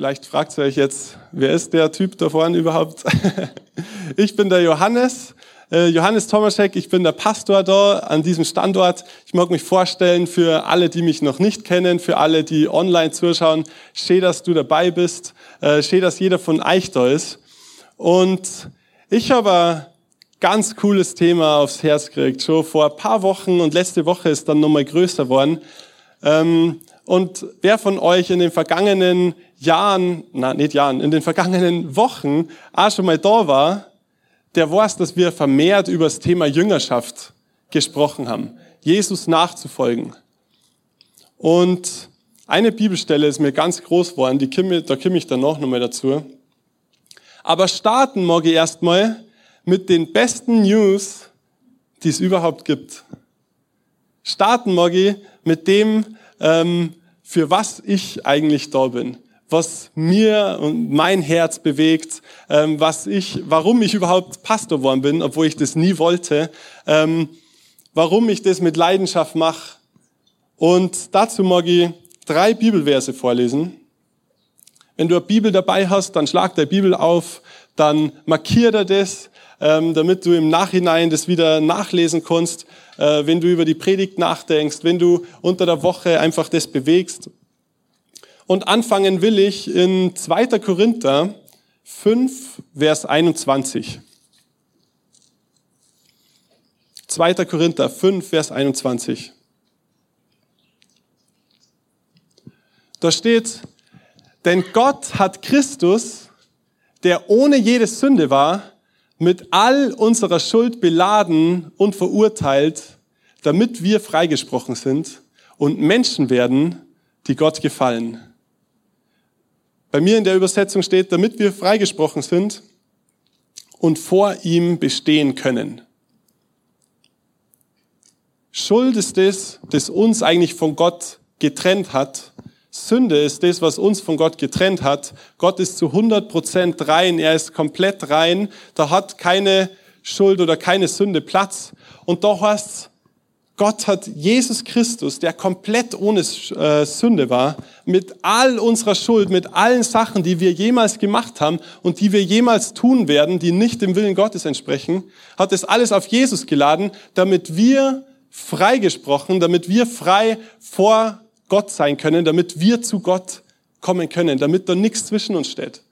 Vielleicht fragt ihr euch jetzt, wer ist der Typ da vorne überhaupt? ich bin der Johannes, äh, Johannes Tomaschek, ich bin der Pastor da an diesem Standort. Ich mag mich vorstellen für alle, die mich noch nicht kennen, für alle, die online zuschauen. Schön, dass du dabei bist. Äh, schön, dass jeder von euch da ist. Und ich habe ein ganz cooles Thema aufs Herz gekriegt, schon vor ein paar Wochen und letzte Woche ist dann nochmal größer geworden. Ähm, und wer von euch in den vergangenen Jahren, na nicht Jahren, in den vergangenen Wochen auch schon mal da war, der weiß, dass wir vermehrt über das Thema Jüngerschaft gesprochen haben, Jesus nachzufolgen. Und eine Bibelstelle ist mir ganz groß geworden, die komme, da komme ich dann noch nochmal dazu. Aber starten mag erstmal mit den besten News, die es überhaupt gibt. Starten mag mit dem, ähm, für was ich eigentlich da bin was mir und mein Herz bewegt, ähm, was ich, warum ich überhaupt Pastor geworden bin, obwohl ich das nie wollte, ähm, warum ich das mit Leidenschaft mache. Und dazu mag ich drei Bibelverse vorlesen. Wenn du eine Bibel dabei hast, dann schlag der Bibel auf, dann markier dir das, ähm, damit du im Nachhinein das wieder nachlesen kannst, äh, wenn du über die Predigt nachdenkst, wenn du unter der Woche einfach das bewegst. Und anfangen will ich in 2. Korinther 5, Vers 21. 2. Korinther 5, Vers 21. Da steht, denn Gott hat Christus, der ohne jede Sünde war, mit all unserer Schuld beladen und verurteilt, damit wir freigesprochen sind und Menschen werden, die Gott gefallen. Bei mir in der Übersetzung steht, damit wir freigesprochen sind und vor ihm bestehen können. Schuld ist das, das uns eigentlich von Gott getrennt hat. Sünde ist das, was uns von Gott getrennt hat. Gott ist zu 100 Prozent rein. Er ist komplett rein. Da hat keine Schuld oder keine Sünde Platz. Und doch heißt Gott hat Jesus Christus, der komplett ohne äh, Sünde war, mit all unserer Schuld, mit allen Sachen, die wir jemals gemacht haben und die wir jemals tun werden, die nicht dem Willen Gottes entsprechen, hat es alles auf Jesus geladen, damit wir freigesprochen, damit wir frei vor Gott sein können, damit wir zu Gott kommen können, damit da nichts zwischen uns steht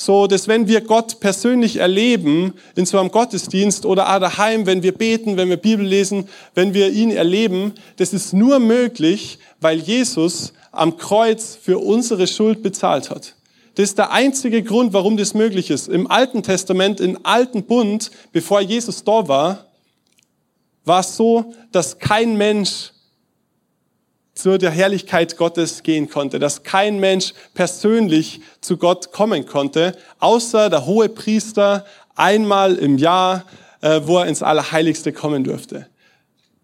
so dass wenn wir Gott persönlich erleben, in so einem Gottesdienst oder daheim, wenn wir beten, wenn wir Bibel lesen, wenn wir ihn erleben, das ist nur möglich, weil Jesus am Kreuz für unsere Schuld bezahlt hat. Das ist der einzige Grund, warum das möglich ist. Im Alten Testament, im Alten Bund, bevor Jesus da war, war es so, dass kein Mensch zu der Herrlichkeit Gottes gehen konnte, dass kein Mensch persönlich zu Gott kommen konnte, außer der hohe Priester einmal im Jahr, äh, wo er ins Allerheiligste kommen durfte.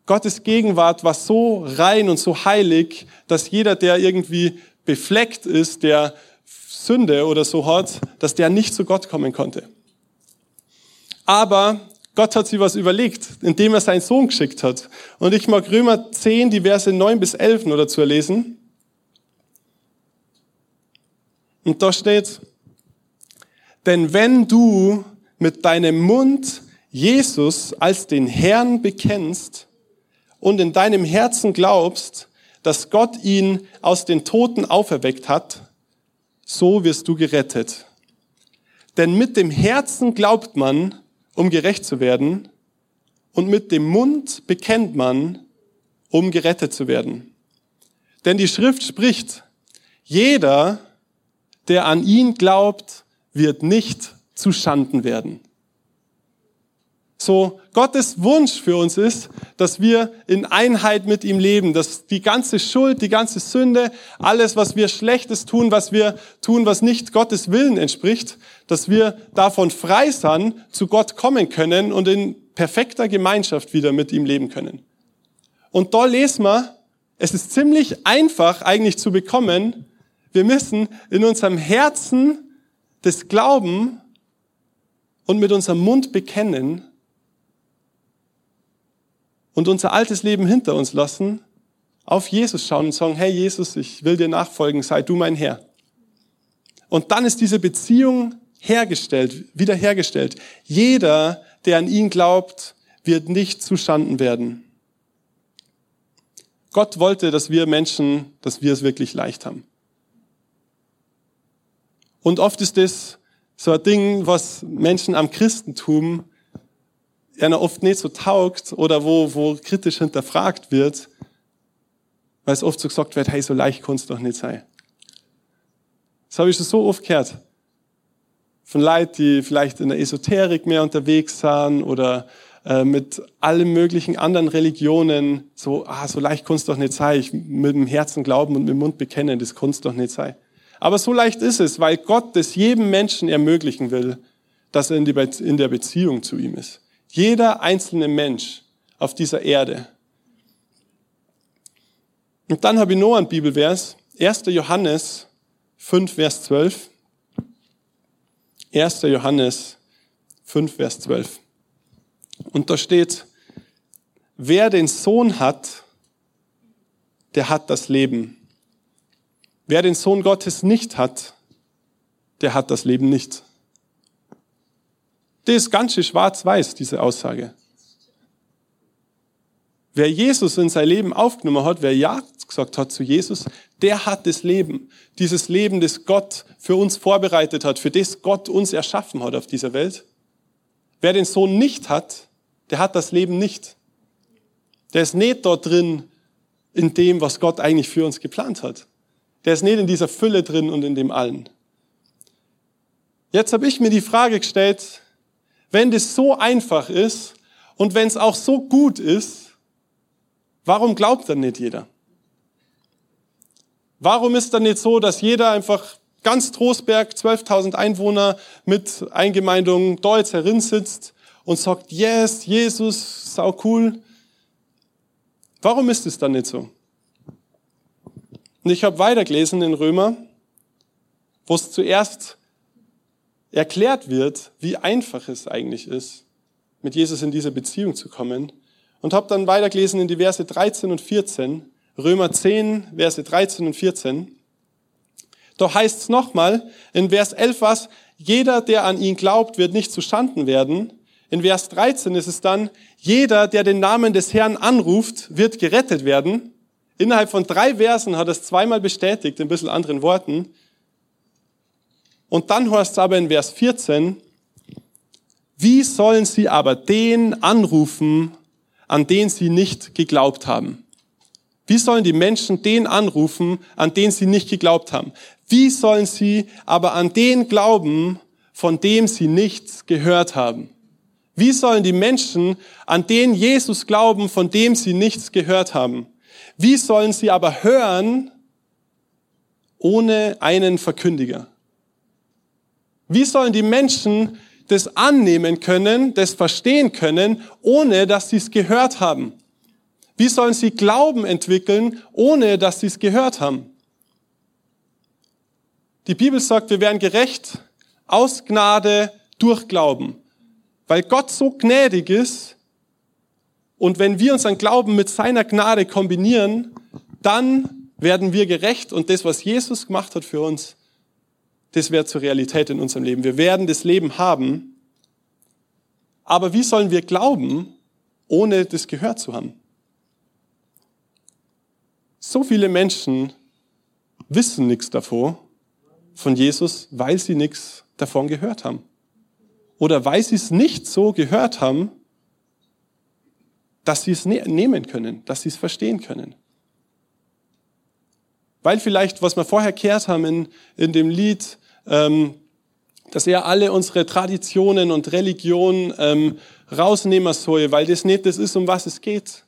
Gottes Gegenwart war so rein und so heilig, dass jeder, der irgendwie befleckt ist, der Sünde oder so hat, dass der nicht zu Gott kommen konnte. Aber Gott hat sich was überlegt, indem er seinen Sohn geschickt hat. Und ich mag Römer 10, die Verse 9 bis 11 nur dazu lesen. Und da steht, denn wenn du mit deinem Mund Jesus als den Herrn bekennst und in deinem Herzen glaubst, dass Gott ihn aus den Toten auferweckt hat, so wirst du gerettet. Denn mit dem Herzen glaubt man, um gerecht zu werden, und mit dem Mund bekennt man, um gerettet zu werden. Denn die Schrift spricht, jeder, der an ihn glaubt, wird nicht zu Schanden werden. So, Gottes Wunsch für uns ist, dass wir in Einheit mit ihm leben, dass die ganze Schuld, die ganze Sünde, alles, was wir Schlechtes tun, was wir tun, was nicht Gottes Willen entspricht, dass wir davon frei sein, zu Gott kommen können und in perfekter Gemeinschaft wieder mit ihm leben können. Und da lesen wir, es ist ziemlich einfach eigentlich zu bekommen. Wir müssen in unserem Herzen das Glauben und mit unserem Mund bekennen, und unser altes Leben hinter uns lassen, auf Jesus schauen und sagen, hey Jesus, ich will dir nachfolgen, sei du mein Herr. Und dann ist diese Beziehung hergestellt, wiederhergestellt. Jeder, der an ihn glaubt, wird nicht zustanden werden. Gott wollte, dass wir Menschen, dass wir es wirklich leicht haben. Und oft ist das so ein Ding, was Menschen am Christentum einer oft nicht so taugt oder wo, wo kritisch hinterfragt wird, weil es oft so gesagt wird, hey, so leicht kann es doch nicht sein. Das habe ich schon so oft gehört. Von Leuten, die vielleicht in der Esoterik mehr unterwegs sind oder äh, mit allen möglichen anderen Religionen, so, ah, so leicht kann es doch nicht sein. Ich mit dem Herzen glauben und mit dem Mund bekennen, das kann es doch nicht sein. Aber so leicht ist es, weil Gott das jedem Menschen ermöglichen will, dass er in, die Be in der Beziehung zu ihm ist. Jeder einzelne Mensch auf dieser Erde. Und dann habe ich noch einen Bibelvers, 1. Johannes 5, Vers 12. 1. Johannes 5, Vers 12. Und da steht, wer den Sohn hat, der hat das Leben. Wer den Sohn Gottes nicht hat, der hat das Leben nicht. Das ist ganz schön schwarz-weiß, diese Aussage. Wer Jesus in sein Leben aufgenommen hat, wer Ja gesagt hat zu Jesus, der hat das Leben. Dieses Leben, das Gott für uns vorbereitet hat, für das Gott uns erschaffen hat auf dieser Welt. Wer den Sohn nicht hat, der hat das Leben nicht. Der ist nicht dort drin in dem, was Gott eigentlich für uns geplant hat. Der ist nicht in dieser Fülle drin und in dem allen. Jetzt habe ich mir die Frage gestellt, wenn das so einfach ist und wenn es auch so gut ist, warum glaubt dann nicht jeder? Warum ist dann nicht so, dass jeder einfach ganz Trostberg, 12.000 Einwohner mit Eingemeindungen da jetzt herin sitzt und sagt, yes, Jesus, sau cool. Warum ist es dann nicht so? Und ich habe weitergelesen in Römer, wo es zuerst erklärt wird, wie einfach es eigentlich ist, mit Jesus in diese Beziehung zu kommen. Und habe dann weitergelesen in die Verse 13 und 14, Römer 10, Verse 13 und 14. Doch heißt es nochmal, in Vers 11 was, jeder, der an ihn glaubt, wird nicht zustanden werden. In Vers 13 ist es dann, jeder, der den Namen des Herrn anruft, wird gerettet werden. Innerhalb von drei Versen hat es zweimal bestätigt, in ein bisschen anderen Worten. Und dann heißt es aber in Vers 14, wie sollen sie aber den anrufen, an den sie nicht geglaubt haben? Wie sollen die Menschen den anrufen, an den sie nicht geglaubt haben? Wie sollen sie aber an den glauben, von dem sie nichts gehört haben? Wie sollen die Menschen an den Jesus glauben, von dem sie nichts gehört haben? Wie sollen sie aber hören ohne einen Verkündiger? Wie sollen die Menschen das annehmen können, das verstehen können, ohne dass sie es gehört haben? Wie sollen sie Glauben entwickeln, ohne dass sie es gehört haben? Die Bibel sagt, wir werden gerecht aus Gnade durch Glauben, weil Gott so gnädig ist und wenn wir unseren Glauben mit seiner Gnade kombinieren, dann werden wir gerecht und das, was Jesus gemacht hat für uns, das wird zur Realität in unserem Leben. Wir werden das Leben haben. Aber wie sollen wir glauben, ohne das gehört zu haben? So viele Menschen wissen nichts davon, von Jesus, weil sie nichts davon gehört haben. Oder weil sie es nicht so gehört haben, dass sie es ne-, nehmen können, dass sie es verstehen können. Weil vielleicht, was wir vorher gehört haben in, in dem Lied, ähm, dass er alle unsere Traditionen und Religionen ähm, rausnehmen soll, weil das nicht das ist, um was es geht.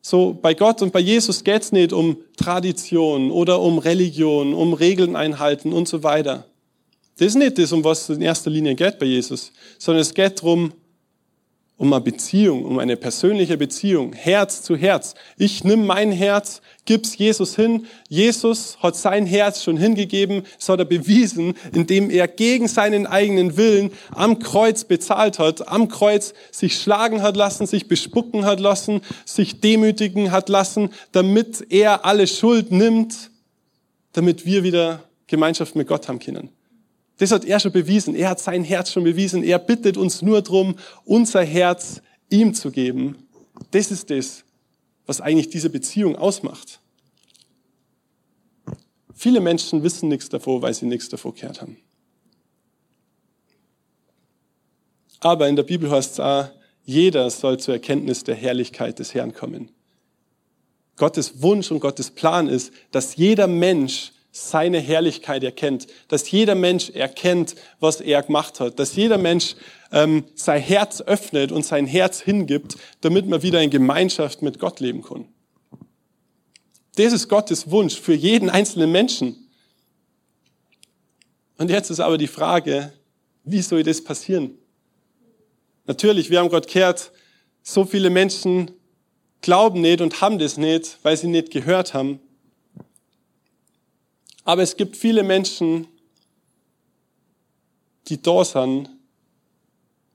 So, bei Gott und bei Jesus geht's nicht um Tradition oder um Religion, um Regeln einhalten und so weiter. Das ist nicht das, um was es in erster Linie geht bei Jesus, sondern es geht darum, um eine Beziehung, um eine persönliche Beziehung, Herz zu Herz. Ich nimm mein Herz, gib's Jesus hin. Jesus hat sein Herz schon hingegeben, das hat er bewiesen, indem er gegen seinen eigenen Willen am Kreuz bezahlt hat, am Kreuz sich schlagen hat lassen, sich bespucken hat lassen, sich demütigen hat lassen, damit er alle Schuld nimmt, damit wir wieder Gemeinschaft mit Gott haben können. Das hat er schon bewiesen. Er hat sein Herz schon bewiesen. Er bittet uns nur darum, unser Herz ihm zu geben. Das ist das, was eigentlich diese Beziehung ausmacht. Viele Menschen wissen nichts davor, weil sie nichts davor gehört haben. Aber in der Bibel heißt es auch, jeder soll zur Erkenntnis der Herrlichkeit des Herrn kommen. Gottes Wunsch und Gottes Plan ist, dass jeder Mensch seine Herrlichkeit erkennt, dass jeder Mensch erkennt, was er gemacht hat, dass jeder Mensch ähm, sein Herz öffnet und sein Herz hingibt, damit man wieder in Gemeinschaft mit Gott leben kann. Das ist Gottes Wunsch für jeden einzelnen Menschen. Und jetzt ist aber die Frage, wie soll das passieren? Natürlich, wir haben Gott gehört, so viele Menschen glauben nicht und haben das nicht, weil sie nicht gehört haben. Aber es gibt viele Menschen, die da sind,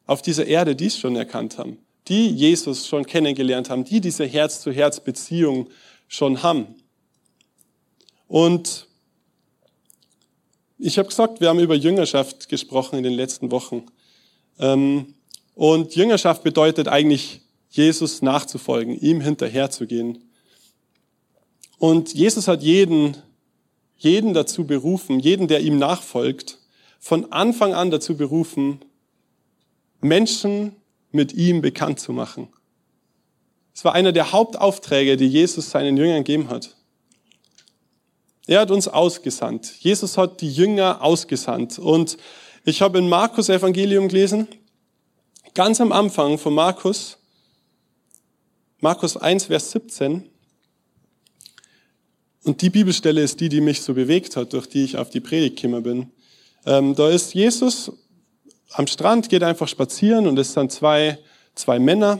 auf dieser Erde, die es schon erkannt haben, die Jesus schon kennengelernt haben, die diese Herz-zu-Herz-Beziehung schon haben. Und ich habe gesagt, wir haben über Jüngerschaft gesprochen in den letzten Wochen. Ähm, und Jüngerschaft bedeutet eigentlich, Jesus nachzufolgen, ihm hinterherzugehen. Und Jesus hat jeden jeden dazu berufen, jeden, der ihm nachfolgt, von Anfang an dazu berufen, Menschen mit ihm bekannt zu machen. Es war einer der Hauptaufträge, die Jesus seinen Jüngern gegeben hat. Er hat uns ausgesandt. Jesus hat die Jünger ausgesandt. Und ich habe in Markus Evangelium gelesen, ganz am Anfang von Markus, Markus 1, Vers 17, und die Bibelstelle ist die, die mich so bewegt hat, durch die ich auf die Predigt gekommen bin. Ähm, da ist Jesus am Strand, geht einfach spazieren und es sind zwei, zwei Männer.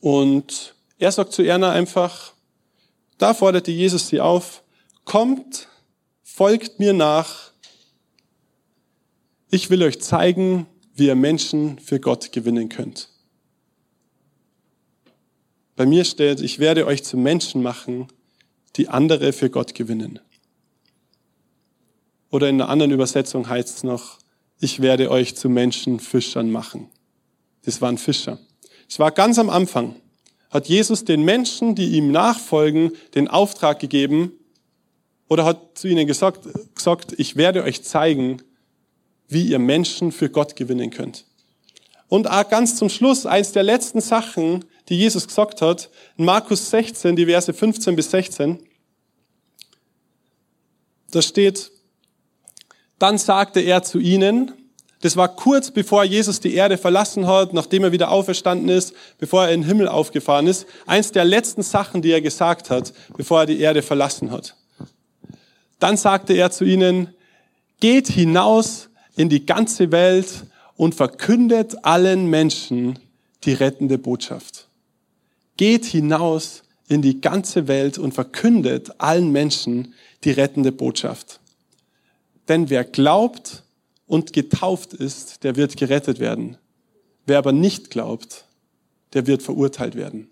Und er sagt zu Erna einfach, da forderte Jesus sie auf, kommt, folgt mir nach. Ich will euch zeigen, wie ihr Menschen für Gott gewinnen könnt. Bei mir steht, ich werde euch zu Menschen machen, die andere für Gott gewinnen. Oder in einer anderen Übersetzung heißt es noch, ich werde euch zu Menschenfischern machen. Das waren Fischer. Es war ganz am Anfang. Hat Jesus den Menschen, die ihm nachfolgen, den Auftrag gegeben oder hat zu ihnen gesagt, gesagt, ich werde euch zeigen, wie ihr Menschen für Gott gewinnen könnt. Und auch ganz zum Schluss, eins der letzten Sachen, die Jesus gesagt hat, in Markus 16, die Verse 15 bis 16. Da steht, dann sagte er zu ihnen, das war kurz bevor Jesus die Erde verlassen hat, nachdem er wieder auferstanden ist, bevor er in den Himmel aufgefahren ist. Eins der letzten Sachen, die er gesagt hat, bevor er die Erde verlassen hat. Dann sagte er zu ihnen, geht hinaus in die ganze Welt und verkündet allen Menschen die rettende Botschaft geht hinaus in die ganze Welt und verkündet allen Menschen die rettende Botschaft. Denn wer glaubt und getauft ist, der wird gerettet werden. Wer aber nicht glaubt, der wird verurteilt werden.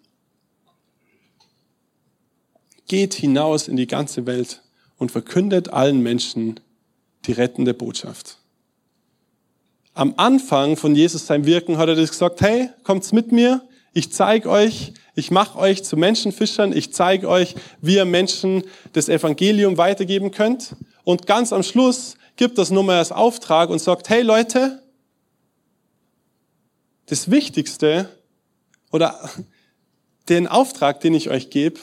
Geht hinaus in die ganze Welt und verkündet allen Menschen die rettende Botschaft. Am Anfang von Jesus sein Wirken hat er das gesagt, hey, kommt's mit mir, ich zeige euch, ich mache euch zu Menschenfischern, ich zeige euch, wie ihr Menschen das Evangelium weitergeben könnt. Und ganz am Schluss gibt das Nummer als Auftrag und sagt, hey Leute, das Wichtigste oder den Auftrag, den ich euch gebe,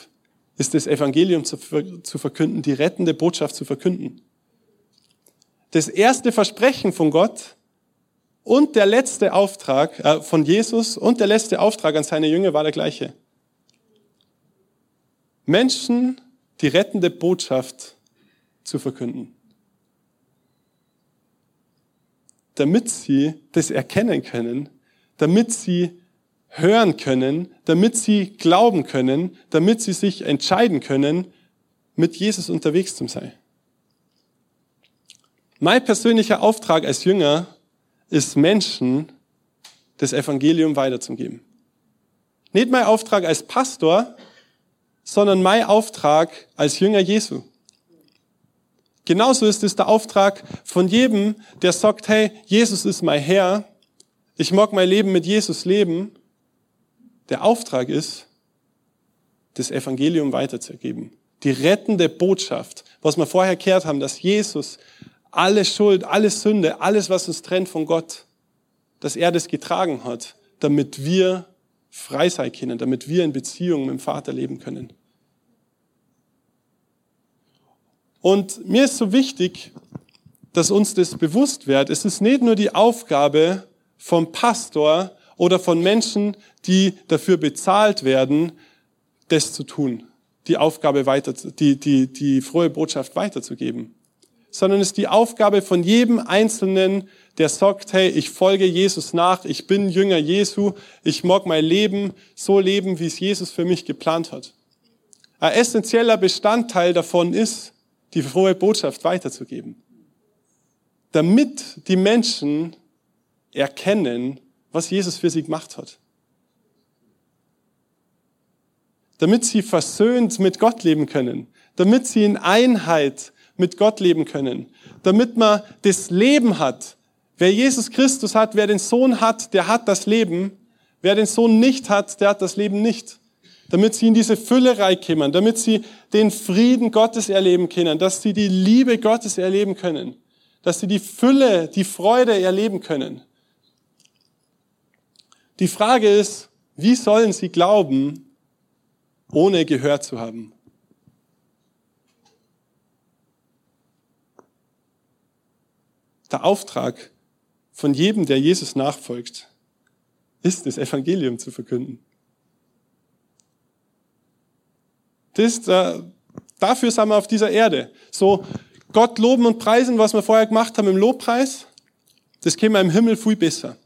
ist das Evangelium zu, zu verkünden, die rettende Botschaft zu verkünden. das erste Versprechen von Gott und der letzte Auftrag äh, von Jesus und der letzte Auftrag an seine Jünger war der gleiche. Menschen die rettende Botschaft zu verkünden. Damit sie das erkennen können, damit sie hören können, damit sie glauben können, damit sie sich entscheiden können, mit Jesus unterwegs zu sein. Mein persönlicher Auftrag als Jünger ist Menschen das Evangelium weiterzugeben. Nicht mein Auftrag als Pastor, sondern mein Auftrag als Jünger Jesu. Genauso ist es der Auftrag von jedem, der sagt, hey, Jesus ist mein Herr, ich mag mein Leben mit Jesus leben. Der Auftrag ist, das Evangelium weiterzugeben. Die rettende Botschaft, was wir vorher gehört haben, dass Jesus alle Schuld, alle Sünde, alles, was uns trennt von Gott, dass er das getragen hat, damit wir frei sein können, damit wir in Beziehung mit dem Vater leben können. Und mir ist so wichtig, dass uns das bewusst wird. Es ist nicht nur die Aufgabe vom Pastor oder von Menschen, die dafür bezahlt werden, das zu tun, die Aufgabe weiter, die, die, die frohe Botschaft weiterzugeben, sondern es ist die Aufgabe von jedem Einzelnen, der sagt, hey, ich folge Jesus nach, ich bin Jünger Jesu, ich mag mein Leben so leben, wie es Jesus für mich geplant hat. Ein essentieller Bestandteil davon ist, die frohe Botschaft weiterzugeben. Damit die Menschen erkennen, was Jesus für sie gemacht hat. Damit sie versöhnt mit Gott leben können. Damit sie in Einheit mit Gott leben können. Damit man das Leben hat. Wer Jesus Christus hat, wer den Sohn hat, der hat das Leben. Wer den Sohn nicht hat, der hat das Leben nicht damit sie in diese Fülle reinkommen, damit sie den Frieden Gottes erleben können, dass sie die Liebe Gottes erleben können, dass sie die Fülle, die Freude erleben können. Die Frage ist, wie sollen sie glauben, ohne gehört zu haben? Der Auftrag von jedem, der Jesus nachfolgt, ist, das Evangelium zu verkünden. Das, äh, dafür sind wir auf dieser Erde. So Gott loben und preisen, was wir vorher gemacht haben im Lobpreis, das käme im Himmel viel besser.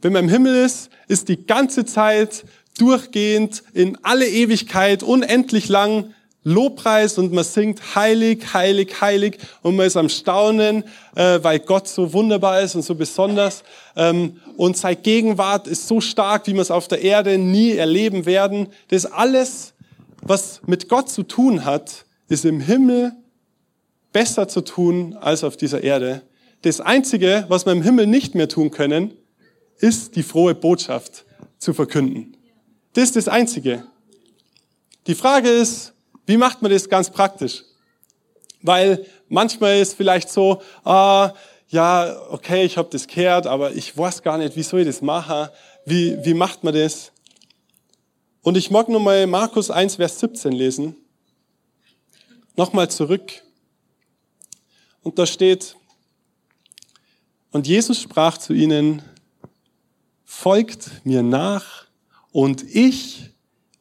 Wenn man im Himmel ist, ist die ganze Zeit durchgehend in alle Ewigkeit unendlich lang Lobpreis und man singt heilig, heilig, heilig und man ist am Staunen, äh, weil Gott so wunderbar ist und so besonders ähm, und seine Gegenwart ist so stark, wie wir es auf der Erde nie erleben werden. Das alles was mit Gott zu tun hat, ist im Himmel besser zu tun als auf dieser Erde. Das Einzige, was wir im Himmel nicht mehr tun können, ist die frohe Botschaft zu verkünden. Das ist das Einzige. Die Frage ist, wie macht man das ganz praktisch? Weil manchmal ist vielleicht so, ah, ja, okay, ich habe das gehört, aber ich weiß gar nicht, wie soll ich das machen? Wie, wie macht man das? Und ich mag nochmal Markus 1, Vers 17 lesen. Nochmal zurück. Und da steht, und Jesus sprach zu ihnen, folgt mir nach und ich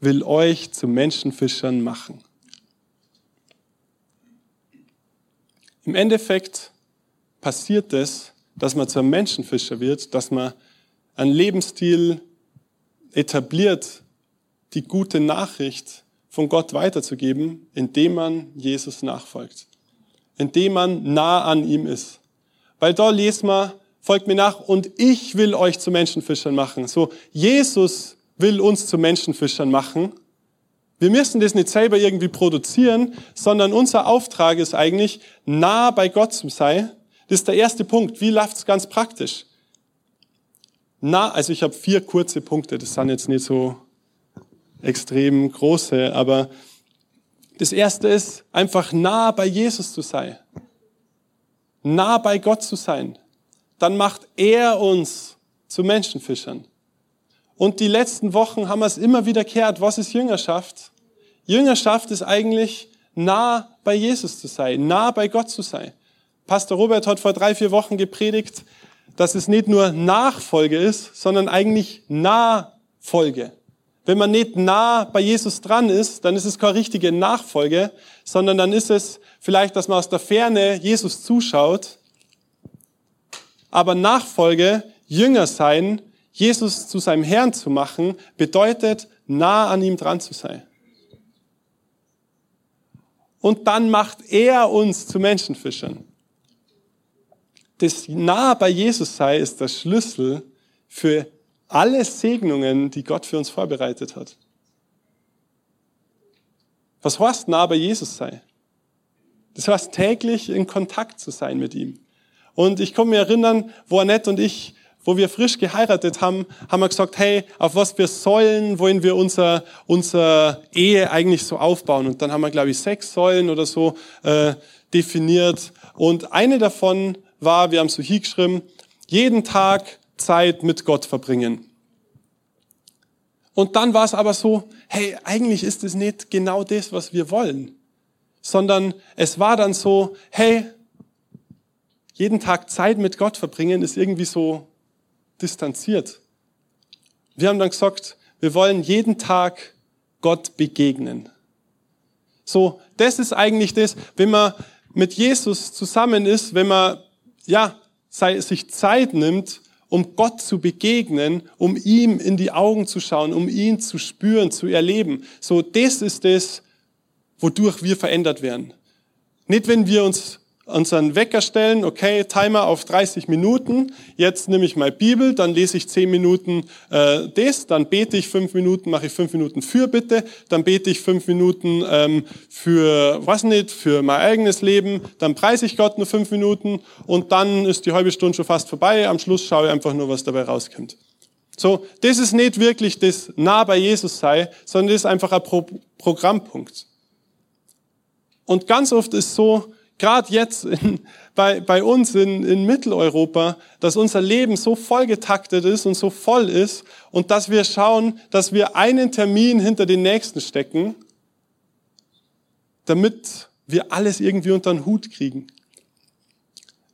will euch zu Menschenfischern machen. Im Endeffekt passiert es, dass man zum Menschenfischer wird, dass man einen Lebensstil etabliert, die gute Nachricht von Gott weiterzugeben, indem man Jesus nachfolgt, indem man nah an ihm ist. Weil da lesen wir, folgt mir nach und ich will euch zu Menschenfischern machen. So, Jesus will uns zu Menschenfischern machen. Wir müssen das nicht selber irgendwie produzieren, sondern unser Auftrag ist eigentlich, nah bei Gott zu sein. Das ist der erste Punkt. Wie läuft es ganz praktisch? Na, also ich habe vier kurze Punkte, das sind jetzt nicht so extrem große, aber das erste ist, einfach nah bei Jesus zu sein. Nah bei Gott zu sein. Dann macht er uns zu Menschenfischern. Und die letzten Wochen haben wir es immer wieder gehört. Was ist Jüngerschaft? Jüngerschaft ist eigentlich nah bei Jesus zu sein, nah bei Gott zu sein. Pastor Robert hat vor drei, vier Wochen gepredigt, dass es nicht nur Nachfolge ist, sondern eigentlich Nahfolge. Wenn man nicht nah bei Jesus dran ist, dann ist es keine richtige Nachfolge, sondern dann ist es vielleicht, dass man aus der Ferne Jesus zuschaut. Aber Nachfolge, Jünger sein, Jesus zu seinem Herrn zu machen, bedeutet, nah an ihm dran zu sein. Und dann macht er uns zu Menschenfischern. Das nah bei Jesus sei ist der Schlüssel für alle Segnungen, die Gott für uns vorbereitet hat. Was heißt nah bei Jesus sei? Das heißt täglich in Kontakt zu sein mit ihm. Und ich kann mich erinnern, wo Annette und ich, wo wir frisch geheiratet haben, haben wir gesagt, hey, auf was wir Säulen wollen wir unser, unser Ehe eigentlich so aufbauen? Und dann haben wir, glaube ich, sechs Säulen oder so äh, definiert. Und eine davon war, wir haben so hier geschrieben, jeden Tag Zeit mit Gott verbringen. Und dann war es aber so, hey, eigentlich ist es nicht genau das, was wir wollen, sondern es war dann so, hey, jeden Tag Zeit mit Gott verbringen ist irgendwie so distanziert. Wir haben dann gesagt, wir wollen jeden Tag Gott begegnen. So, das ist eigentlich das, wenn man mit Jesus zusammen ist, wenn man, ja, sich Zeit nimmt, um Gott zu begegnen, um ihm in die Augen zu schauen, um ihn zu spüren, zu erleben. So, das ist das, wodurch wir verändert werden. Nicht, wenn wir uns unseren Wecker stellen, okay, Timer auf 30 Minuten, jetzt nehme ich mal Bibel, dann lese ich 10 Minuten äh, das, dann bete ich 5 Minuten, mache ich 5 Minuten für bitte, dann bete ich 5 Minuten ähm, für, was nicht, für mein eigenes Leben, dann preise ich Gott nur 5 Minuten und dann ist die halbe Stunde schon fast vorbei, am Schluss schaue ich einfach nur, was dabei rauskommt. So, das ist nicht wirklich das nah bei Jesus sei, sondern das ist einfach ein Pro Programmpunkt. Und ganz oft ist so, gerade jetzt in, bei, bei uns in, in Mitteleuropa, dass unser Leben so vollgetaktet ist und so voll ist und dass wir schauen, dass wir einen Termin hinter den nächsten stecken, damit wir alles irgendwie unter den Hut kriegen.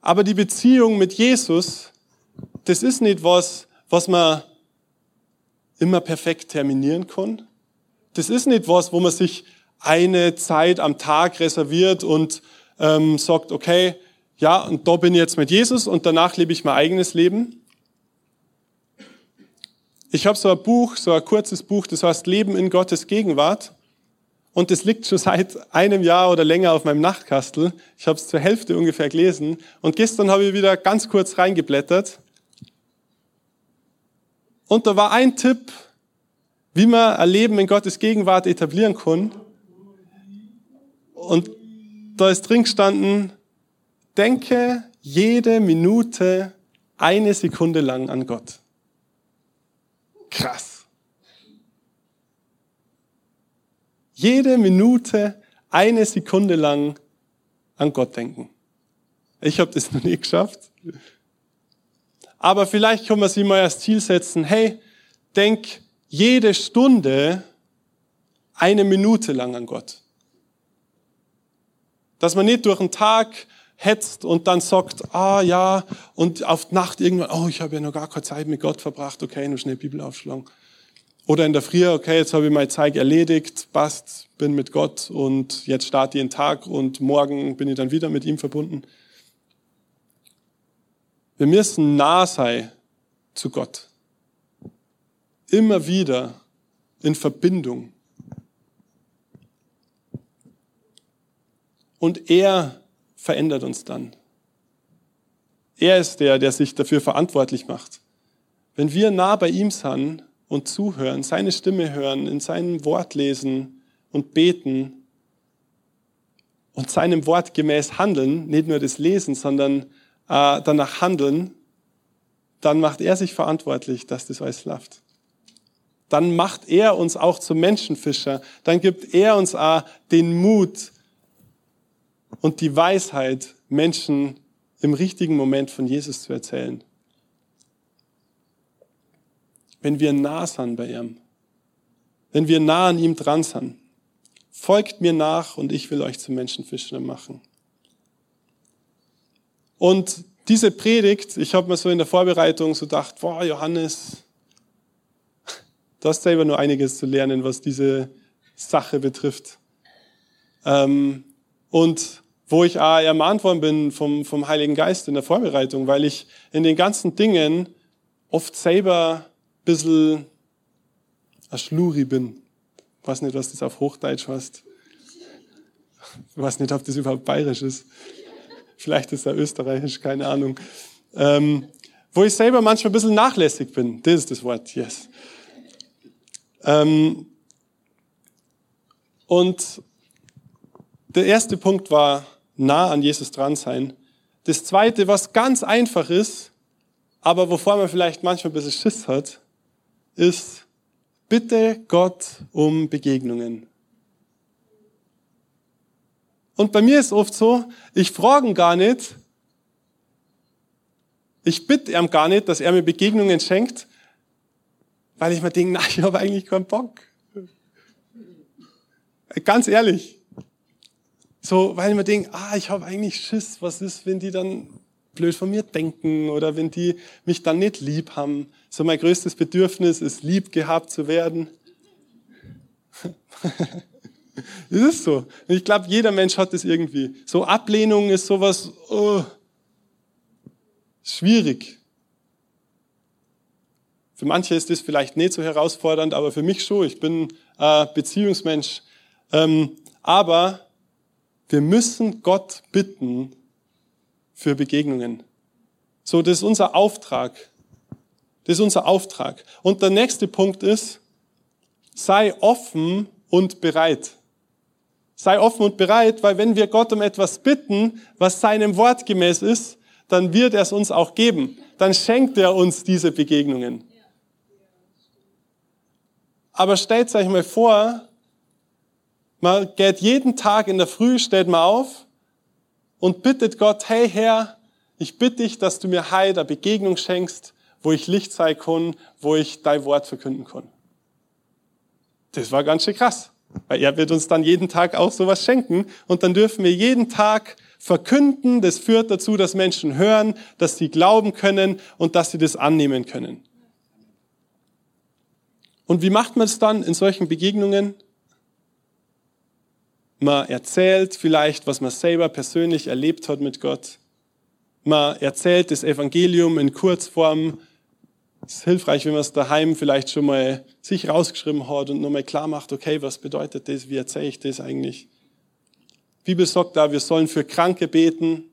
Aber die Beziehung mit Jesus, das ist nicht was, was man immer perfekt terminieren kann. Das ist nicht was, wo man sich eine Zeit am Tag reserviert und ähm, sagt, okay, ja, und da bin ich jetzt mit Jesus und danach lebe ich mein eigenes Leben. Ich habe so ein Buch, so ein kurzes Buch, das heißt Leben in Gottes Gegenwart. Und das liegt schon seit einem Jahr oder länger auf meinem Nachtkastel. Ich habe es zur Hälfte ungefähr gelesen. Und gestern habe ich wieder ganz kurz reingeblättert. Und da war ein Tipp, wie man ein Leben in Gottes Gegenwart etablieren kann. Und da ist drin gestanden, denke jede Minute eine Sekunde lang an Gott. Krass. Jede Minute eine Sekunde lang an Gott denken. Ich habe das noch nie geschafft. Aber vielleicht können wir sie mal als Ziel setzen, hey, denk jede Stunde eine Minute lang an Gott. Dass man nicht durch den Tag hetzt und dann sagt, ah ja, und auf Nacht irgendwann, oh, ich habe ja noch gar keine Zeit mit Gott verbracht, okay, nur schnell Bibel aufschlagen. Oder in der Früh, okay, jetzt habe ich meine Zeit erledigt, passt, bin mit Gott und jetzt starte ich den Tag und morgen bin ich dann wieder mit ihm verbunden. Wir müssen nah sein zu Gott. Immer wieder in Verbindung. Und er verändert uns dann. Er ist der, der sich dafür verantwortlich macht. Wenn wir nah bei ihm sind und zuhören, seine Stimme hören, in seinem Wort lesen und beten und seinem Wort gemäß handeln, nicht nur das Lesen, sondern äh, danach handeln, dann macht er sich verantwortlich, dass das alles läuft. Dann macht er uns auch zum Menschenfischer. Dann gibt er uns auch den Mut, und die Weisheit, Menschen im richtigen Moment von Jesus zu erzählen. Wenn wir nah sind bei ihm, wenn wir nah an ihm dran sind, folgt mir nach und ich will euch zu Menschenfischern machen. Und diese Predigt, ich habe mir so in der Vorbereitung so gedacht, boah, Johannes, du hast selber nur einiges zu lernen, was diese Sache betrifft. Ähm, und wo ich auch ermahnt worden bin vom, vom Heiligen Geist in der Vorbereitung, weil ich in den ganzen Dingen oft selber ein bisschen ein Schluri bin. Ich weiß nicht, was das auf Hochdeutsch heißt. Ich weiß nicht, ob das überhaupt bayerisch ist. Vielleicht ist er österreichisch, keine Ahnung. Ähm, wo ich selber manchmal ein bisschen nachlässig bin. Das ist das Wort, yes. Ähm, und der erste Punkt war nah an Jesus dran sein. Das zweite, was ganz einfach ist, aber wovor man vielleicht manchmal ein bisschen Schiss hat, ist, bitte Gott um Begegnungen. Und bei mir ist oft so, ich frage ihn gar nicht, ich bitte ihm gar nicht, dass er mir Begegnungen schenkt, weil ich mir denke, na, ich habe eigentlich keinen Bock. Ganz ehrlich. So, weil ich mir denke, ah, ich habe eigentlich Schiss, was ist, wenn die dann blöd von mir denken oder wenn die mich dann nicht lieb haben. So mein größtes Bedürfnis ist, lieb gehabt zu werden. Das ist so. Ich glaube, jeder Mensch hat das irgendwie. So Ablehnung ist sowas oh, schwierig. Für manche ist das vielleicht nicht so herausfordernd, aber für mich schon. Ich bin äh, Beziehungsmensch. Ähm, aber wir müssen Gott bitten für Begegnungen. So, das ist unser Auftrag. Das ist unser Auftrag. Und der nächste Punkt ist, sei offen und bereit. Sei offen und bereit, weil wenn wir Gott um etwas bitten, was seinem Wort gemäß ist, dann wird er es uns auch geben. Dann schenkt er uns diese Begegnungen. Aber stellt euch mal vor, man geht jeden Tag in der Früh, steht mal auf und bittet Gott, hey Herr, ich bitte dich, dass du mir heute eine Begegnung schenkst, wo ich Licht sein kann, wo ich dein Wort verkünden kann. Das war ganz schön krass. Weil er wird uns dann jeden Tag auch sowas schenken und dann dürfen wir jeden Tag verkünden. Das führt dazu, dass Menschen hören, dass sie glauben können und dass sie das annehmen können. Und wie macht man es dann in solchen Begegnungen? Man erzählt vielleicht, was man selber persönlich erlebt hat mit Gott. Man erzählt das Evangelium in Kurzform es ist hilfreich, wenn man es daheim vielleicht schon mal sich rausgeschrieben hat und nochmal klar macht, okay, was bedeutet das, wie erzähle ich das eigentlich? Die Bibel sagt da, wir sollen für Kranke beten.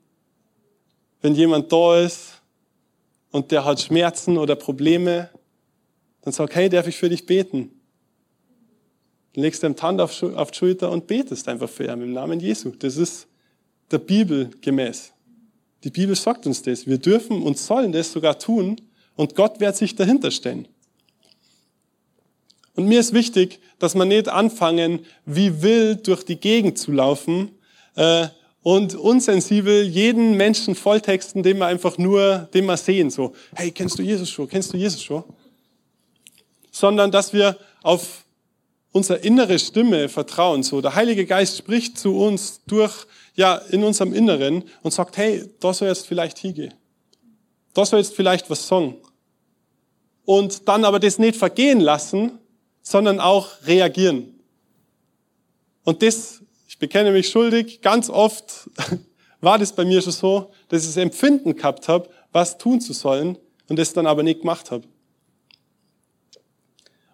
Wenn jemand da ist und der hat Schmerzen oder Probleme, dann sag, hey, darf ich für dich beten? Legst die Hand auf, auf die Schulter und betest einfach für ihn im Namen Jesu. Das ist der Bibel gemäß. Die Bibel sagt uns das. Wir dürfen und sollen das sogar tun, und Gott wird sich dahinter stellen. Und mir ist wichtig, dass man nicht anfangen, wie wild durch die Gegend zu laufen äh, und unsensibel jeden Menschen volltexten, den wir einfach nur, den wir sehen, so, hey, kennst du Jesus schon? Kennst du Jesus schon? Sondern, dass wir auf unsere innere Stimme vertrauen, so. Der Heilige Geist spricht zu uns durch, ja, in unserem Inneren und sagt, hey, da soll jetzt vielleicht hingehen. Da soll jetzt vielleicht was sagen und dann aber das nicht vergehen lassen, sondern auch reagieren. Und das, ich bekenne mich schuldig, ganz oft war das bei mir schon so, dass ich das Empfinden gehabt habe, was tun zu sollen und das dann aber nicht gemacht habe.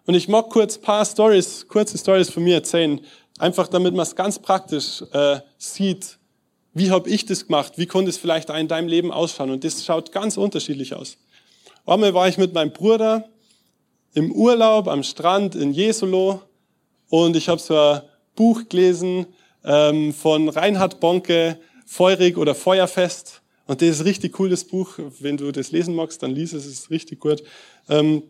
Und ich mag kurz paar Stories, kurze Stories von mir erzählen, einfach damit man es ganz praktisch äh, sieht, wie habe ich das gemacht, wie konnte es vielleicht in deinem Leben ausschauen. Und das schaut ganz unterschiedlich aus. Einmal war ich mit meinem Bruder im Urlaub am Strand in Jesolo und ich habe so ein Buch gelesen ähm, von Reinhard Bonke, Feurig oder Feuerfest. Und das ist richtig cooles Buch. Wenn du das lesen magst, dann lies es, es ist richtig gut. Ähm,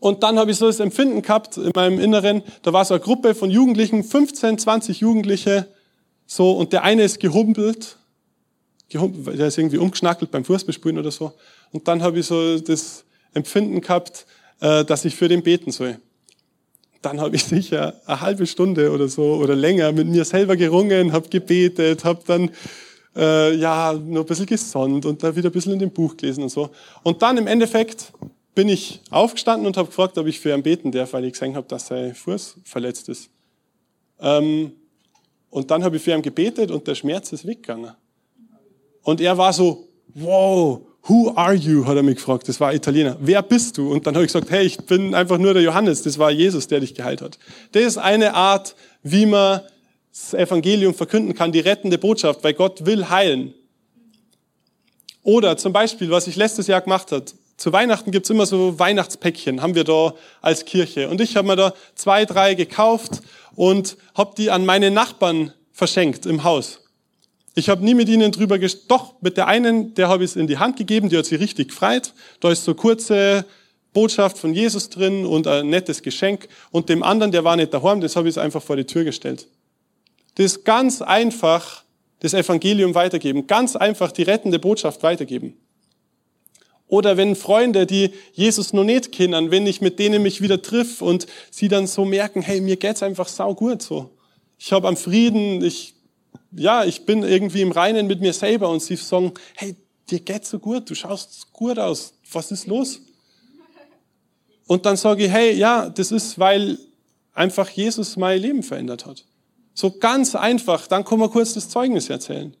und dann habe ich so das Empfinden gehabt in meinem Inneren, da war so eine Gruppe von Jugendlichen, 15, 20 Jugendliche, so, und der eine ist gehumpelt, gehumpelt der ist irgendwie umgeschnackelt beim Fußballspielen oder so. Und dann habe ich so das Empfinden gehabt, äh, dass ich für den beten soll. Dann habe ich sicher eine halbe Stunde oder so oder länger mit mir selber gerungen, habe gebetet, habe dann äh, ja, nur ein bisschen gesonnt und da wieder ein bisschen in dem Buch gelesen und so. Und dann im Endeffekt bin ich aufgestanden und habe gefragt, ob ich für ihn beten darf, weil ich gesehen habe, dass sein Fuß verletzt ist. Ähm, und dann habe ich für ihn gebetet und der Schmerz ist weggegangen. Und er war so, wow, who are you, hat er mich gefragt. Das war Italiener. Wer bist du? Und dann habe ich gesagt, hey, ich bin einfach nur der Johannes. Das war Jesus, der dich geheilt hat. Das ist eine Art, wie man das Evangelium verkünden kann, die rettende Botschaft, weil Gott will heilen. Oder zum Beispiel, was ich letztes Jahr gemacht habe, zu Weihnachten gibt's immer so Weihnachtspäckchen, haben wir da als Kirche. Und ich habe mir da zwei, drei gekauft und habe die an meine Nachbarn verschenkt im Haus. Ich habe nie mit ihnen drüber gesprochen. Doch, mit der einen, der habe ich es in die Hand gegeben, die hat sie richtig gefreut. Da ist so kurze Botschaft von Jesus drin und ein nettes Geschenk. Und dem anderen, der war nicht daheim, das habe ich einfach vor die Tür gestellt. Das ist ganz einfach das Evangelium weitergeben, ganz einfach die rettende Botschaft weitergeben. Oder wenn Freunde, die Jesus noch nicht kennen, wenn ich mit denen mich wieder triff und sie dann so merken, hey, mir geht's einfach sau gut so. Ich habe am Frieden, ich ja, ich bin irgendwie im Reinen mit mir selber und sie sagen, hey, dir geht's so gut, du schaust gut aus, was ist los? Und dann sage ich, hey, ja, das ist, weil einfach Jesus mein Leben verändert hat. So ganz einfach, dann kann man kurz das Zeugnis erzählen.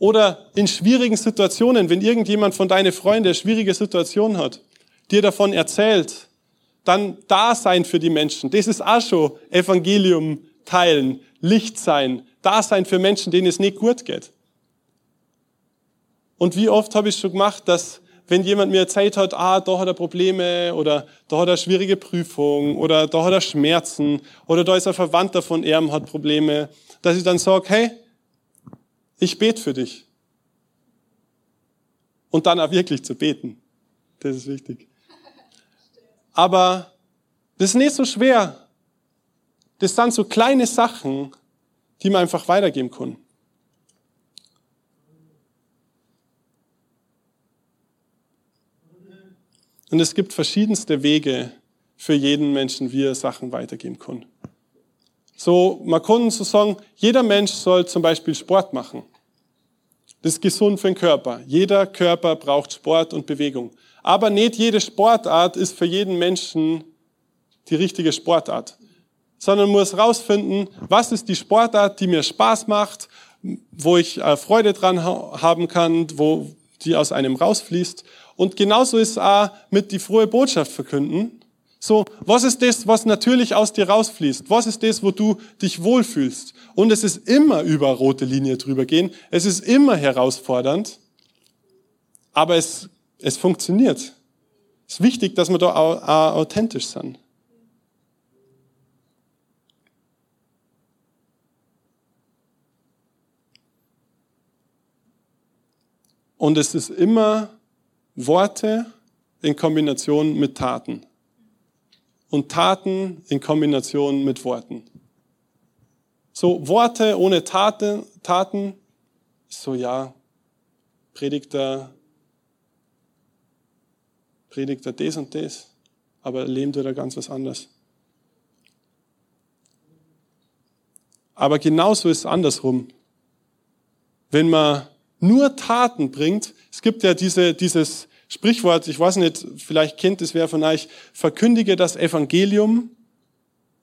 Oder in schwierigen Situationen, wenn irgendjemand von deinen Freunden eine schwierige Situation hat, dir davon erzählt, dann da sein für die Menschen. Das ist auch schon Evangelium teilen, Licht sein, da sein für Menschen, denen es nicht gut geht. Und wie oft habe ich schon gemacht, dass wenn jemand mir erzählt hat, ah, da hat er Probleme oder da hat er schwierige Prüfung oder da hat er Schmerzen oder da ist ein Verwandter von ihm, hat Probleme, dass ich dann sage, hey, ich bete für dich. Und dann auch wirklich zu beten. Das ist wichtig. Aber das ist nicht so schwer. Das sind so kleine Sachen, die man einfach weitergeben kann. Und es gibt verschiedenste Wege für jeden Menschen, wie er Sachen weitergeben kann. So, man kann so sagen, jeder Mensch soll zum Beispiel Sport machen. Das ist gesund für den Körper. Jeder Körper braucht Sport und Bewegung. Aber nicht jede Sportart ist für jeden Menschen die richtige Sportart. Sondern muss rausfinden, was ist die Sportart, die mir Spaß macht, wo ich äh, Freude dran haben kann, wo die aus einem rausfließt. Und genauso ist es auch mit die frohe Botschaft verkünden. So, was ist das, was natürlich aus dir rausfließt? Was ist das, wo du dich wohlfühlst? Und es ist immer über rote Linie drüber gehen. Es ist immer herausfordernd. Aber es, es funktioniert. Es ist wichtig, dass wir da authentisch sind. Und es ist immer Worte in Kombination mit Taten und Taten in Kombination mit Worten. So Worte ohne Taten, Taten, so ja, predigt er, predigt er das und das, aber lebt er ganz was anderes. Aber genauso ist es andersrum. Wenn man nur Taten bringt, es gibt ja diese, dieses Sprichwort, ich weiß nicht, vielleicht kennt es wer von euch, verkündige das Evangelium,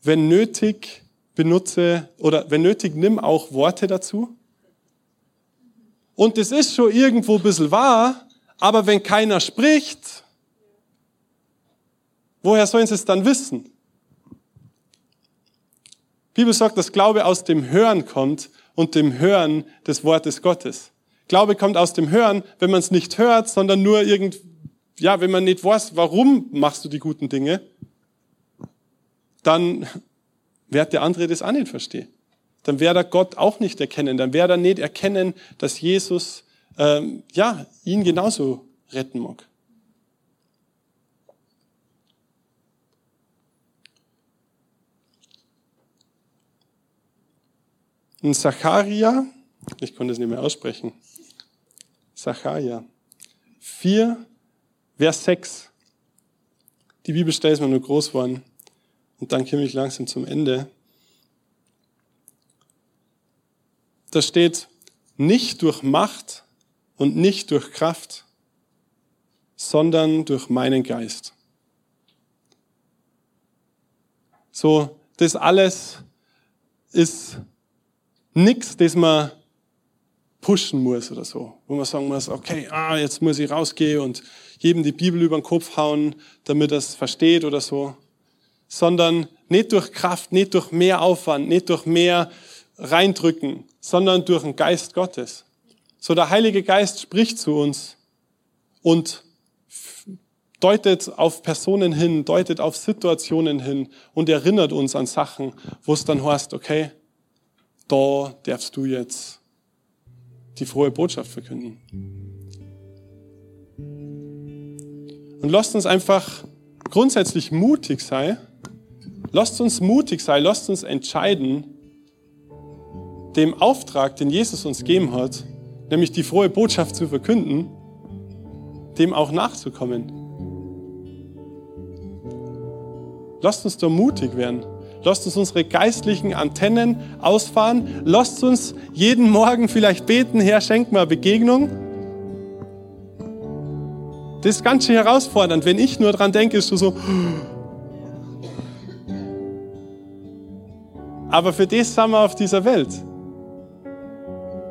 wenn nötig benutze oder wenn nötig nimm auch Worte dazu. Und das ist schon irgendwo ein bisschen wahr, aber wenn keiner spricht, woher sollen sie es dann wissen? Die Bibel sagt, dass Glaube aus dem Hören kommt und dem Hören des Wortes Gottes. Glaube kommt aus dem Hören, wenn man es nicht hört, sondern nur irgend, ja, wenn man nicht weiß, warum machst du die guten Dinge, dann wird der andere das auch nicht verstehen. Dann wird er Gott auch nicht erkennen. Dann wird er nicht erkennen, dass Jesus, ähm, ja, ihn genauso retten mag. In Zacharia, ich konnte es nicht mehr aussprechen, Sacharja 4, Vers 6. Die Bibelstelle ist mir nur groß geworden. Und dann komme ich langsam zum Ende. Da steht, nicht durch Macht und nicht durch Kraft, sondern durch meinen Geist. So, das alles ist nichts, das man pushen muss oder so, wo man sagen muss, okay, ah, jetzt muss ich rausgehen und jedem die Bibel über den Kopf hauen, damit er es versteht oder so, sondern nicht durch Kraft, nicht durch mehr Aufwand, nicht durch mehr reindrücken, sondern durch den Geist Gottes. So der Heilige Geist spricht zu uns und deutet auf Personen hin, deutet auf Situationen hin und erinnert uns an Sachen, wo es dann heißt, okay, da darfst du jetzt die frohe Botschaft verkünden. Und lasst uns einfach grundsätzlich mutig sein. Lasst uns mutig sein, lasst uns entscheiden, dem Auftrag, den Jesus uns gegeben hat, nämlich die frohe Botschaft zu verkünden, dem auch nachzukommen. Lasst uns da mutig werden. Lasst uns unsere geistlichen Antennen ausfahren. Lasst uns jeden Morgen vielleicht beten, Herr, schenk mir Begegnung. Das ist ganz schön herausfordernd. Wenn ich nur dran denke, ist du so. Aber für das sind wir auf dieser Welt.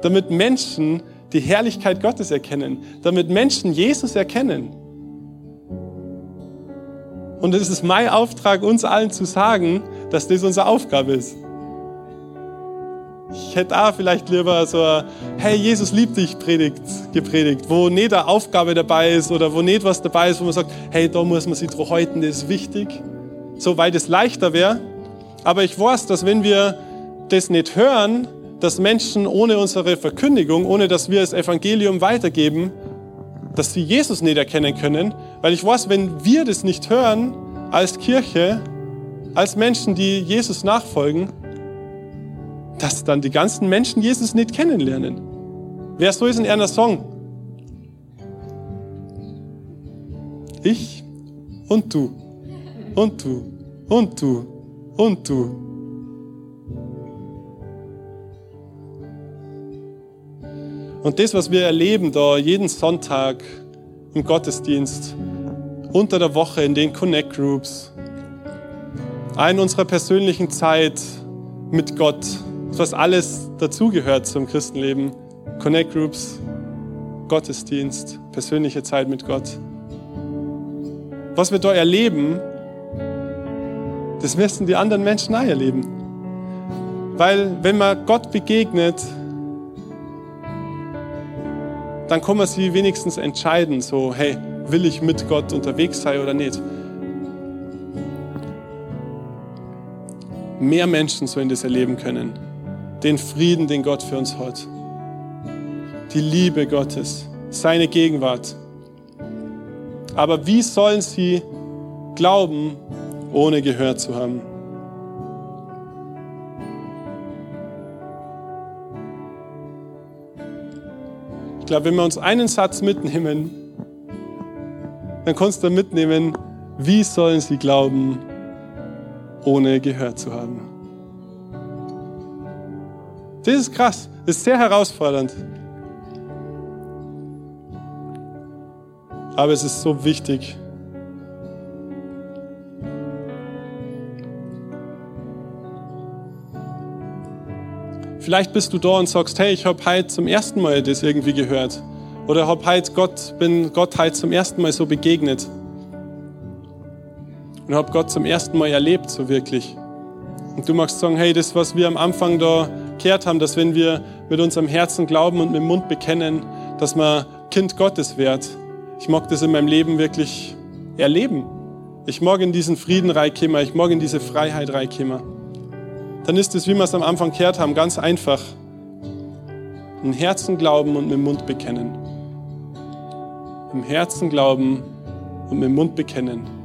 Damit Menschen die Herrlichkeit Gottes erkennen. Damit Menschen Jesus erkennen. Und es ist mein Auftrag, uns allen zu sagen, dass das unsere Aufgabe ist. Ich hätte auch vielleicht lieber so, ein, hey, Jesus liebt dich Predigt gepredigt, wo nicht eine Aufgabe dabei ist oder wo nicht was dabei ist, wo man sagt, hey, da muss man sich drauf halten, das ist wichtig. So, weil das leichter wäre. Aber ich weiß, dass wenn wir das nicht hören, dass Menschen ohne unsere Verkündigung, ohne dass wir das Evangelium weitergeben, dass sie Jesus nicht erkennen können. Weil ich weiß, wenn wir das nicht hören als Kirche, als Menschen, die Jesus nachfolgen, dass dann die ganzen Menschen Jesus nicht kennenlernen. Wer so ist in einer Song? Ich und du und du und du und du. Und das, was wir erleben da jeden Sonntag im Gottesdienst, unter der Woche in den Connect Groups, in unserer persönlichen Zeit mit Gott, was alles dazugehört zum Christenleben. Connect Groups, Gottesdienst, persönliche Zeit mit Gott. Was wir da erleben, das müssen die anderen Menschen auch erleben. Weil wenn man Gott begegnet, dann kann man sie wenigstens entscheiden, so, hey, will ich mit Gott unterwegs sein oder nicht. Mehr Menschen so in das erleben können. Den Frieden, den Gott für uns hat. Die Liebe Gottes, seine Gegenwart. Aber wie sollen sie glauben, ohne gehört zu haben? Ich glaube, wenn wir uns einen Satz mitnehmen, dann kannst du mitnehmen, wie sollen sie glauben, ohne gehört zu haben. Das ist krass, das ist sehr herausfordernd. Aber es ist so wichtig. Vielleicht bist du da und sagst, hey, ich habe heute zum ersten Mal das irgendwie gehört. Oder habe heute Gott, bin Gott heute zum ersten Mal so begegnet und habe Gott zum ersten Mal erlebt, so wirklich. Und du magst sagen, hey, das, was wir am Anfang da gehört haben, dass wenn wir mit unserem Herzen glauben und mit dem Mund bekennen, dass man Kind Gottes wird. Ich mag das in meinem Leben wirklich erleben. Ich mag in diesen Frieden reinkommen, ich mag in diese Freiheit reinkommen. Dann ist es, wie wir es am Anfang gehört haben, ganz einfach. Im Herzen glauben und mit dem Mund bekennen. Im Herzen glauben und mit dem Mund bekennen.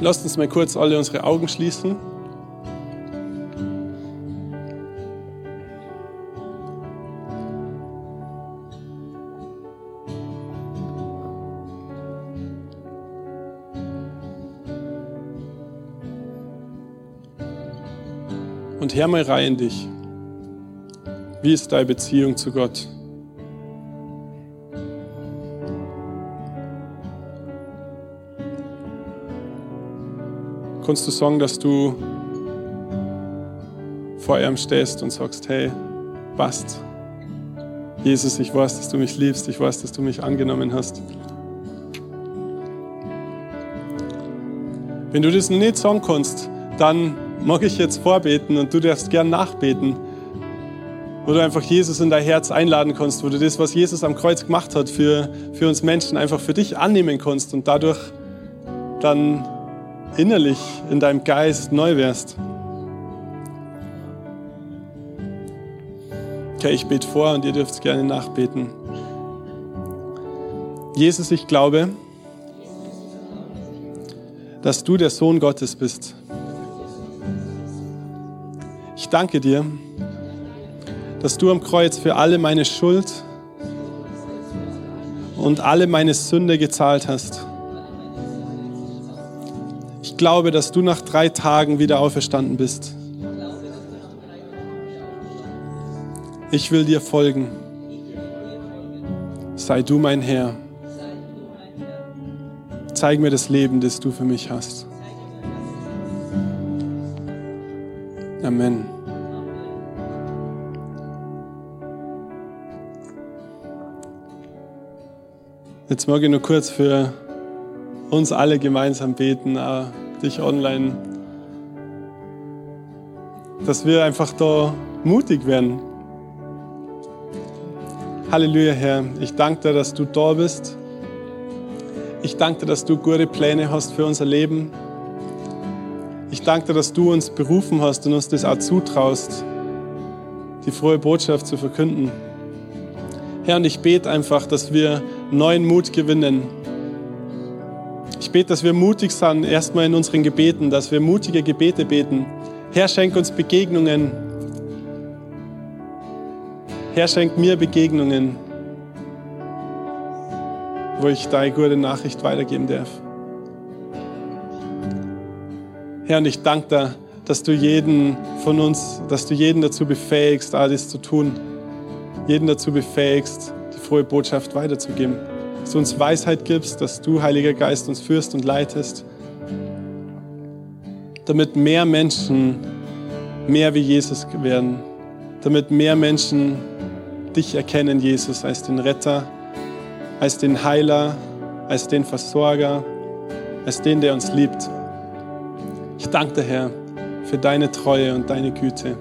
Lasst uns mal kurz alle unsere Augen schließen. Und hör mal rein in dich. Wie ist deine Beziehung zu Gott? Kannst du sagen, dass du vor ihm stehst und sagst, hey, passt. Jesus, ich weiß, dass du mich liebst, ich weiß, dass du mich angenommen hast. Wenn du das nicht sagen kannst, dann mag ich jetzt vorbeten und du darfst gern nachbeten, wo du einfach Jesus in dein Herz einladen kannst, wo du das, was Jesus am Kreuz gemacht hat für, für uns Menschen, einfach für dich annehmen kannst und dadurch dann innerlich in deinem Geist neu wärst. Okay, ich bete vor und ihr dürft gerne nachbeten. Jesus, ich glaube, dass du der Sohn Gottes bist. Ich danke dir, dass du am Kreuz für alle meine Schuld und alle meine Sünde gezahlt hast. Ich glaube, dass du nach drei Tagen wieder auferstanden bist. Ich will dir folgen. Sei du mein Herr. Zeig mir das Leben, das du für mich hast. Amen. Jetzt mag ich nur kurz für uns alle gemeinsam beten, dich online, dass wir einfach da mutig werden. Halleluja, Herr. Ich danke dir, dass du da bist. Ich danke dir, dass du gute Pläne hast für unser Leben. Ich danke dir, dass du uns berufen hast und uns das auch zutraust, die frohe Botschaft zu verkünden. Herr, und ich bete einfach, dass wir neuen Mut gewinnen. Bete, dass wir mutig sind, erstmal in unseren Gebeten, dass wir mutige Gebete beten. Herr, schenk uns Begegnungen. Herr, schenk mir Begegnungen wo ich deine gute Nachricht weitergeben darf. Herr, und ich danke dir, dass du jeden von uns, dass du jeden dazu befähigst, all das zu tun. Jeden dazu befähigst, die frohe Botschaft weiterzugeben. Dass du uns Weisheit gibst, dass du, Heiliger Geist, uns führst und leitest. Damit mehr Menschen mehr wie Jesus werden. Damit mehr Menschen dich erkennen, Jesus, als den Retter als den Heiler, als den Versorger, als den, der uns liebt. Ich danke dir, Herr, für deine Treue und deine Güte.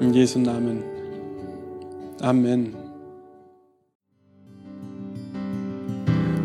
In Jesu Namen. Amen.